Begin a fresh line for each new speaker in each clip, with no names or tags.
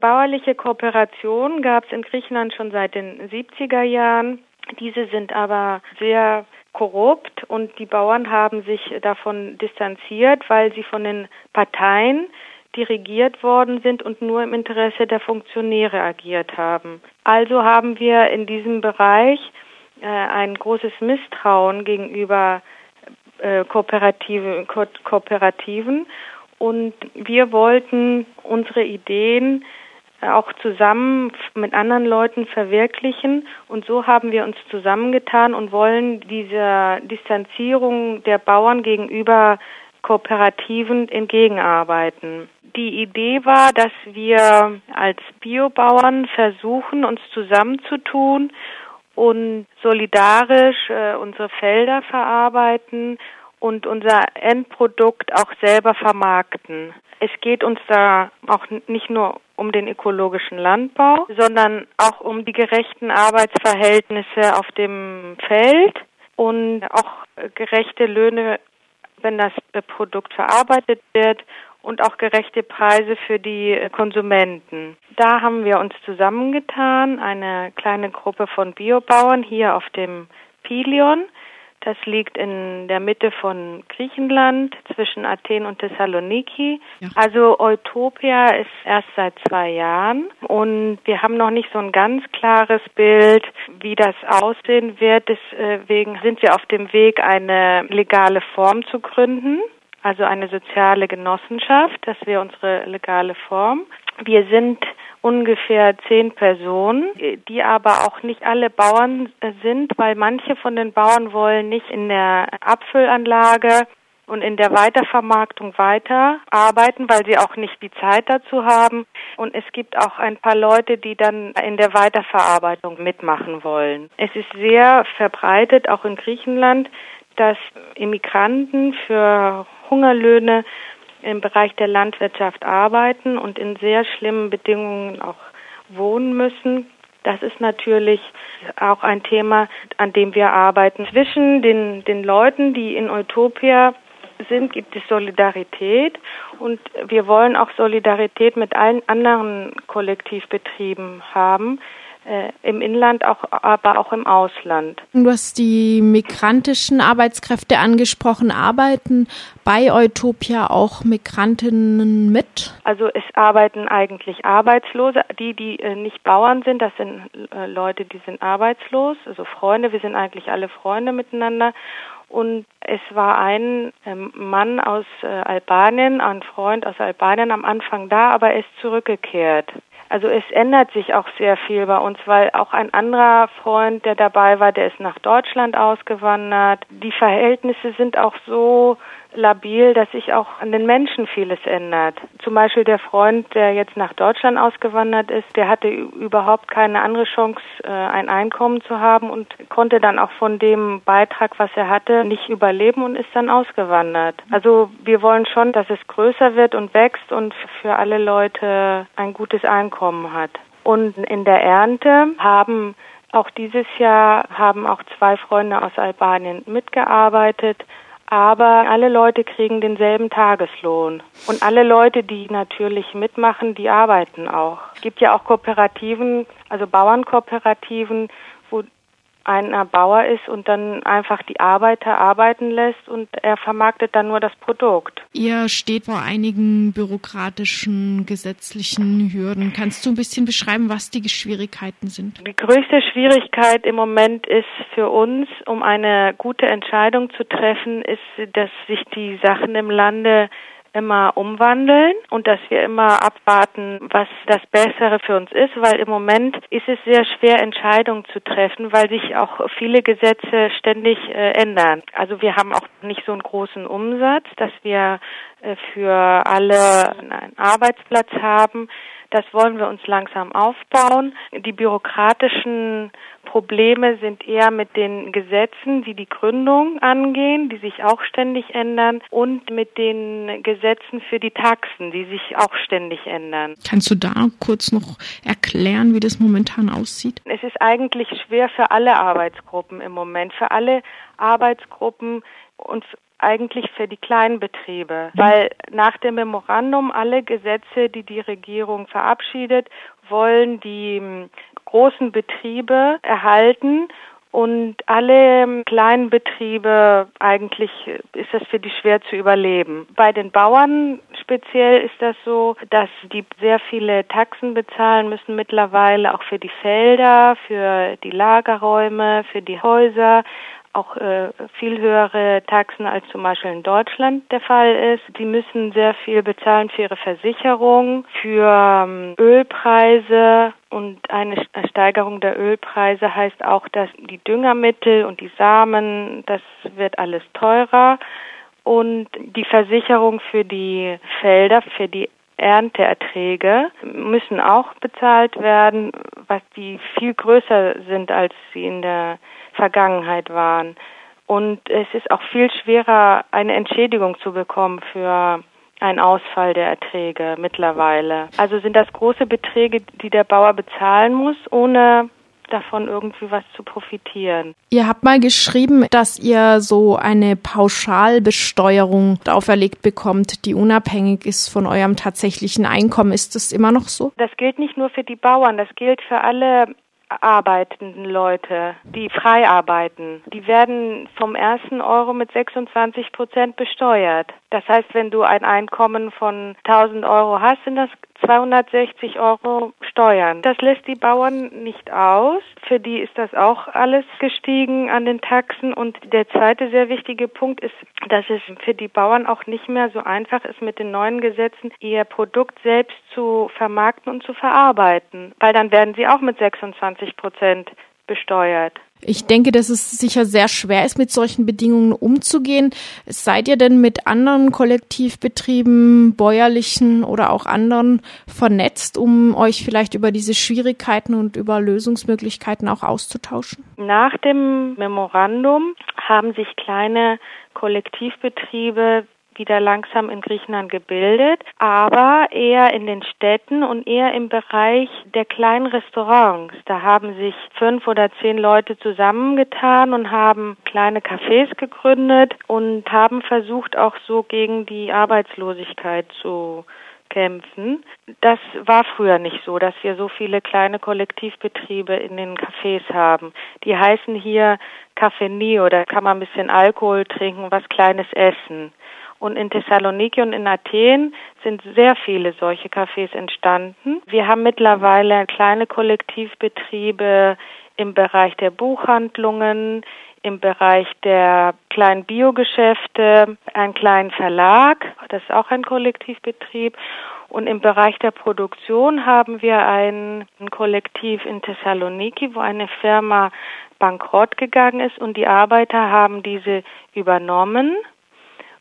Bauerliche Kooperation gab es in Griechenland schon seit den 70er Jahren. Diese sind aber sehr korrupt und die Bauern haben sich davon distanziert, weil sie von den Parteien dirigiert worden sind und nur im Interesse der Funktionäre agiert haben. Also haben wir in diesem Bereich äh, ein großes Misstrauen gegenüber äh, Kooperative, Ko Kooperativen und wir wollten unsere Ideen auch zusammen mit anderen Leuten verwirklichen. Und so haben wir uns zusammengetan und wollen dieser Distanzierung der Bauern gegenüber Kooperativen entgegenarbeiten. Die Idee war, dass wir als Biobauern versuchen, uns zusammenzutun und solidarisch äh, unsere Felder verarbeiten und unser Endprodukt auch selber vermarkten. Es geht uns da auch nicht nur um den ökologischen Landbau, sondern auch um die gerechten Arbeitsverhältnisse auf dem Feld und auch gerechte Löhne, wenn das Produkt verarbeitet wird und auch gerechte Preise für die Konsumenten. Da haben wir uns zusammengetan, eine kleine Gruppe von Biobauern hier auf dem Pilion das liegt in der Mitte von Griechenland zwischen Athen und Thessaloniki. Ja. Also Utopia ist erst seit zwei Jahren und wir haben noch nicht so ein ganz klares Bild, wie das aussehen wird. Deswegen sind wir auf dem Weg, eine legale Form zu gründen. Also eine soziale Genossenschaft, das wäre unsere legale Form. Wir sind ungefähr zehn Personen, die aber auch nicht alle Bauern sind, weil manche von den Bauern wollen nicht in der Abfüllanlage und in der Weitervermarktung weiterarbeiten, weil sie auch nicht die Zeit dazu haben. Und es gibt auch ein paar Leute, die dann in der Weiterverarbeitung mitmachen wollen. Es ist sehr verbreitet, auch in Griechenland, dass Immigranten für Hungerlöhne im Bereich der Landwirtschaft arbeiten und in sehr schlimmen Bedingungen auch wohnen müssen. Das ist natürlich auch ein Thema, an dem wir arbeiten. Zwischen den, den Leuten, die in Utopia sind, gibt es Solidarität und wir wollen auch Solidarität mit allen anderen Kollektivbetrieben haben, äh, im Inland, auch, aber auch im Ausland.
Du hast die migrantischen Arbeitskräfte angesprochen. Arbeiten bei Utopia auch Migrantinnen mit?
Also es arbeiten eigentlich Arbeitslose. Die, die äh, nicht Bauern sind, das sind äh, Leute, die sind arbeitslos, also Freunde. Wir sind eigentlich alle Freunde miteinander. Und es war ein ähm, Mann aus äh, Albanien, ein Freund aus Albanien am Anfang da, aber er ist zurückgekehrt. Also es ändert sich auch sehr viel bei uns, weil auch ein anderer Freund, der dabei war, der ist nach Deutschland ausgewandert. Die Verhältnisse sind auch so labil, dass sich auch an den Menschen vieles ändert. Zum Beispiel der Freund, der jetzt nach Deutschland ausgewandert ist, der hatte überhaupt keine andere Chance, äh, ein Einkommen zu haben und konnte dann auch von dem Beitrag, was er hatte, nicht überleben und ist dann ausgewandert. Also wir wollen schon, dass es größer wird und wächst und für alle Leute ein gutes Einkommen hat. Und in der Ernte haben auch dieses Jahr haben auch zwei Freunde aus Albanien mitgearbeitet aber alle Leute kriegen denselben Tageslohn. Und alle Leute, die natürlich mitmachen, die arbeiten auch. Es gibt ja auch Kooperativen, also Bauernkooperativen, wo einer Bauer ist und dann einfach die Arbeiter arbeiten lässt und er vermarktet dann nur das Produkt.
Ihr steht vor einigen bürokratischen, gesetzlichen Hürden. Kannst du ein bisschen beschreiben, was die Schwierigkeiten sind?
Die größte Schwierigkeit im Moment ist für uns, um eine gute Entscheidung zu treffen, ist, dass sich die Sachen im Lande immer umwandeln und dass wir immer abwarten, was das Bessere für uns ist, weil im Moment ist es sehr schwer, Entscheidungen zu treffen, weil sich auch viele Gesetze ständig äh, ändern. Also wir haben auch nicht so einen großen Umsatz, dass wir äh, für alle einen Arbeitsplatz haben. Das wollen wir uns langsam aufbauen. Die bürokratischen Probleme sind eher mit den Gesetzen, die die Gründung angehen, die sich auch ständig ändern, und mit den Gesetzen für die Taxen, die sich auch ständig ändern.
Kannst du da kurz noch erklären, wie das momentan aussieht?
Es ist eigentlich schwer für alle Arbeitsgruppen im Moment, für alle Arbeitsgruppen und eigentlich für die kleinen Betriebe, weil nach dem Memorandum alle Gesetze, die die Regierung verabschiedet, wollen die ähm, großen Betriebe erhalten und alle ähm, kleinen Betriebe, eigentlich ist das für die schwer zu überleben. Bei den Bauern speziell ist das so, dass die sehr viele Taxen bezahlen müssen mittlerweile, auch für die Felder, für die Lagerräume, für die Häuser auch äh, viel höhere Taxen als zum Beispiel in Deutschland der Fall ist. Die müssen sehr viel bezahlen für ihre Versicherung, für ähm, Ölpreise und eine Steigerung der Ölpreise heißt auch, dass die Düngermittel und die Samen, das wird alles teurer und die Versicherung für die Felder, für die Ernteerträge müssen auch bezahlt werden, was die viel größer sind, als sie in der Vergangenheit waren. Und es ist auch viel schwerer, eine Entschädigung zu bekommen für einen Ausfall der Erträge mittlerweile. Also sind das große Beträge, die der Bauer bezahlen muss, ohne davon irgendwie was zu profitieren.
Ihr habt mal geschrieben, dass ihr so eine Pauschalbesteuerung auferlegt bekommt, die unabhängig ist von eurem tatsächlichen Einkommen. Ist das immer noch so?
Das gilt nicht nur für die Bauern, das gilt für alle arbeitenden Leute, die frei arbeiten, die werden vom ersten Euro mit 26 Prozent besteuert. Das heißt, wenn du ein Einkommen von 1000 Euro hast, sind das 260 Euro Steuern. Das lässt die Bauern nicht aus. Für die ist das auch alles gestiegen an den Taxen. Und der zweite sehr wichtige Punkt ist, dass es für die Bauern auch nicht mehr so einfach ist, mit den neuen Gesetzen ihr Produkt selbst zu vermarkten und zu verarbeiten. Weil dann werden sie auch mit 26 Prozent besteuert.
Ich denke, dass es sicher sehr schwer ist, mit solchen Bedingungen umzugehen. Seid ihr denn mit anderen Kollektivbetrieben, bäuerlichen oder auch anderen vernetzt, um euch vielleicht über diese Schwierigkeiten und über Lösungsmöglichkeiten auch auszutauschen?
Nach dem Memorandum haben sich kleine Kollektivbetriebe wieder langsam in Griechenland gebildet, aber eher in den Städten und eher im Bereich der kleinen Restaurants. Da haben sich fünf oder zehn Leute zusammengetan und haben kleine Cafés gegründet und haben versucht, auch so gegen die Arbeitslosigkeit zu kämpfen. Das war früher nicht so, dass wir so viele kleine Kollektivbetriebe in den Cafés haben. Die heißen hier Café oder kann man ein bisschen Alkohol trinken, was Kleines essen. Und in Thessaloniki und in Athen sind sehr viele solche Cafés entstanden. Wir haben mittlerweile kleine Kollektivbetriebe im Bereich der Buchhandlungen, im Bereich der kleinen Biogeschäfte, einen kleinen Verlag, das ist auch ein Kollektivbetrieb. Und im Bereich der Produktion haben wir ein, Kollektiv in Thessaloniki, wo eine Firma bankrott gegangen ist und die Arbeiter haben diese übernommen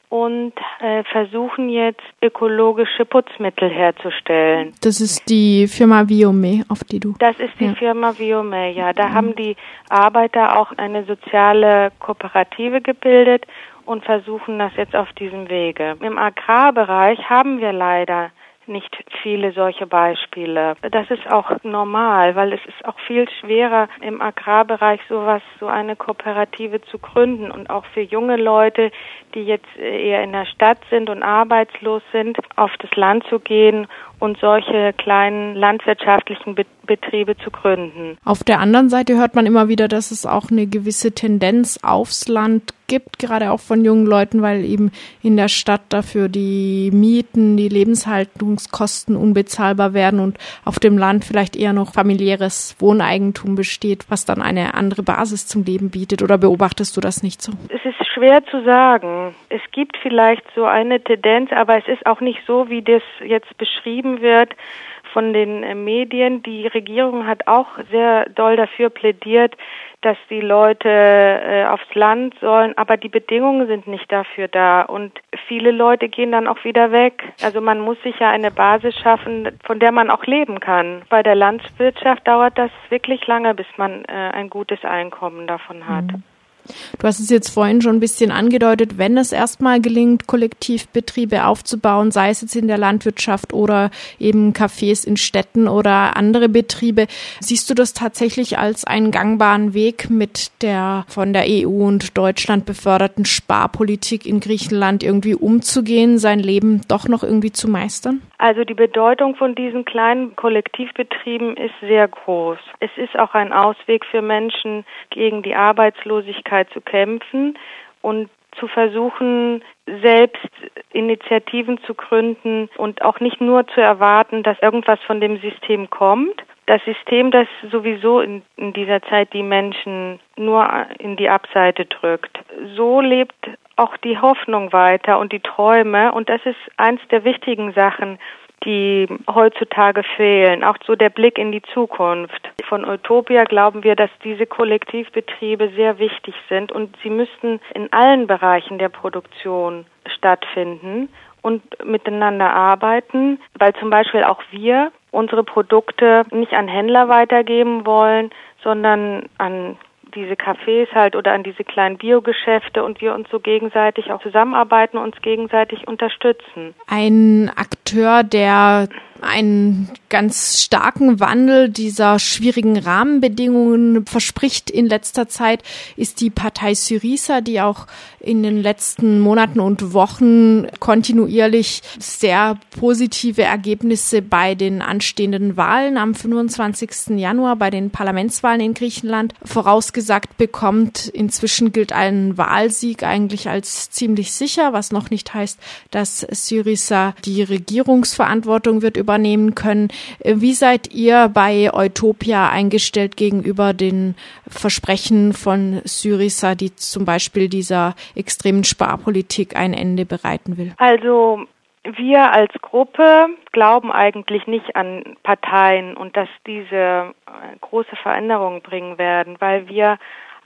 und äh, versuchen jetzt ökologische Putzmittel herzustellen.
Das ist die Firma Viome, auf die du.
Das ist die ja. Firma Viome, ja. Da mhm. haben die Arbeiter auch eine soziale Kooperative gebildet und versuchen das jetzt auf diesem Wege. Im Agrarbereich haben wir leider nicht viele solche Beispiele. Das ist auch normal, weil es ist auch viel schwerer im Agrarbereich sowas, so eine Kooperative zu gründen und auch für junge Leute, die jetzt eher in der Stadt sind und arbeitslos sind, auf das Land zu gehen und solche kleinen landwirtschaftlichen Betriebe zu gründen.
Auf der anderen Seite hört man immer wieder, dass es auch eine gewisse Tendenz aufs Land gibt, gerade auch von jungen Leuten, weil eben in der Stadt dafür die Mieten, die Lebenshaltungskosten unbezahlbar werden und auf dem Land vielleicht eher noch familiäres Wohneigentum besteht, was dann eine andere Basis zum Leben bietet. Oder beobachtest du das nicht so?
Es ist schwer zu sagen. Es gibt vielleicht so eine Tendenz, aber es ist auch nicht so, wie das jetzt beschrieben wird von den äh, Medien. Die Regierung hat auch sehr doll dafür plädiert, dass die Leute äh, aufs Land sollen, aber die Bedingungen sind nicht dafür da und viele Leute gehen dann auch wieder weg. Also man muss sich ja eine Basis schaffen, von der man auch leben kann. Bei der Landwirtschaft dauert das wirklich lange, bis man äh, ein gutes Einkommen davon hat. Mhm.
Du hast es jetzt vorhin schon ein bisschen angedeutet, wenn es erstmal gelingt, Kollektivbetriebe aufzubauen, sei es jetzt in der Landwirtschaft oder eben Cafés in Städten oder andere Betriebe, siehst du das tatsächlich als einen gangbaren Weg mit der von der EU und Deutschland beförderten Sparpolitik in Griechenland irgendwie umzugehen, sein Leben doch noch irgendwie zu meistern?
Also die Bedeutung von diesen kleinen Kollektivbetrieben ist sehr groß. Es ist auch ein Ausweg für Menschen, gegen die Arbeitslosigkeit zu kämpfen und zu versuchen, selbst Initiativen zu gründen und auch nicht nur zu erwarten, dass irgendwas von dem System kommt. Das System, das sowieso in, in dieser Zeit die Menschen nur in die Abseite drückt. So lebt auch die Hoffnung weiter und die Träume. Und das ist eins der wichtigen Sachen, die heutzutage fehlen. Auch so der Blick in die Zukunft. Von Utopia glauben wir, dass diese Kollektivbetriebe sehr wichtig sind und sie müssten in allen Bereichen der Produktion stattfinden und miteinander arbeiten, weil zum Beispiel auch wir unsere Produkte nicht an Händler weitergeben wollen, sondern an diese Cafés halt oder an diese kleinen Biogeschäfte und wir uns so gegenseitig auch zusammenarbeiten, uns gegenseitig unterstützen.
Ein Akteur, der einen ganz starken Wandel dieser schwierigen Rahmenbedingungen verspricht in letzter Zeit, ist die Partei Syriza, die auch in den letzten Monaten und Wochen kontinuierlich sehr positive Ergebnisse bei den anstehenden Wahlen am 25. Januar, bei den Parlamentswahlen in Griechenland vorausgesagt bekommt. Inzwischen gilt ein Wahlsieg eigentlich als ziemlich sicher, was noch nicht heißt, dass Syriza die Regierungsverantwortung wird übernehmen können. Wie seid ihr bei Utopia eingestellt gegenüber den Versprechen von Syriza, die zum Beispiel dieser extremen Sparpolitik ein Ende bereiten will?
Also wir als Gruppe glauben eigentlich nicht an Parteien und dass diese äh, große Veränderungen bringen werden, weil wir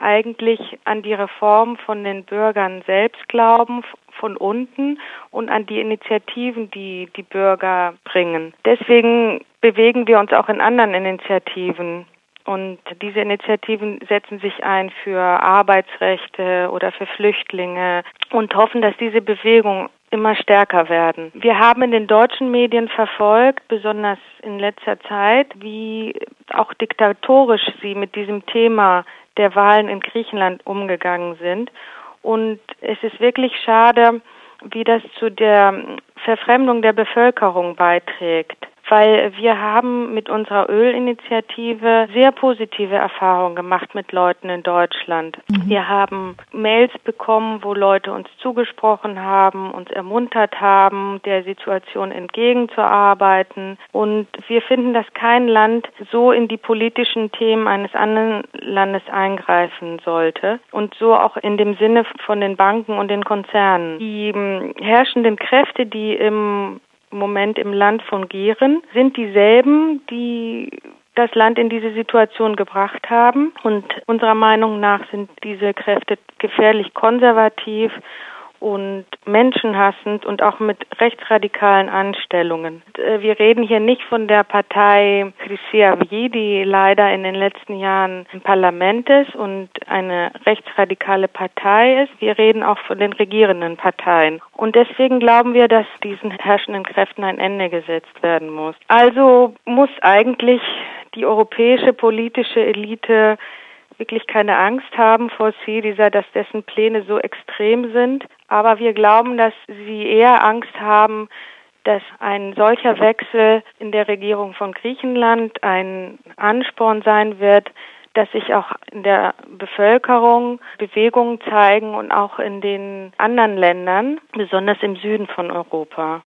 eigentlich an die Reform von den Bürgern selbst glauben, von unten und an die Initiativen, die die Bürger bringen. Deswegen bewegen wir uns auch in anderen Initiativen. Und diese Initiativen setzen sich ein für Arbeitsrechte oder für Flüchtlinge und hoffen, dass diese Bewegung immer stärker werden. Wir haben in den deutschen Medien verfolgt, besonders in letzter Zeit, wie auch diktatorisch sie mit diesem Thema der Wahlen in Griechenland umgegangen sind. Und es ist wirklich schade, wie das zu der Verfremdung der Bevölkerung beiträgt weil wir haben mit unserer Ölinitiative sehr positive Erfahrungen gemacht mit Leuten in Deutschland. Mhm. Wir haben Mails bekommen, wo Leute uns zugesprochen haben, uns ermuntert haben, der Situation entgegenzuarbeiten. Und wir finden, dass kein Land so in die politischen Themen eines anderen Landes eingreifen sollte und so auch in dem Sinne von den Banken und den Konzernen. Die hm, herrschenden Kräfte, die im Moment im Land fungieren, sind dieselben, die das Land in diese Situation gebracht haben. Und unserer Meinung nach sind diese Kräfte gefährlich konservativ und menschenhassend und auch mit rechtsradikalen Anstellungen. Äh, wir reden hier nicht von der Partei Christiavi, die leider in den letzten Jahren im Parlament ist und eine rechtsradikale Partei ist. Wir reden auch von den regierenden Parteien. Und deswegen glauben wir, dass diesen herrschenden Kräften ein Ende gesetzt werden muss. Also muss eigentlich die europäische politische Elite wirklich keine Angst haben vor Syriza, dass dessen Pläne so extrem sind. Aber wir glauben, dass sie eher Angst haben, dass ein solcher Wechsel in der Regierung von Griechenland ein Ansporn sein wird, dass sich auch in der Bevölkerung Bewegungen zeigen und auch in den anderen Ländern, besonders im Süden von Europa.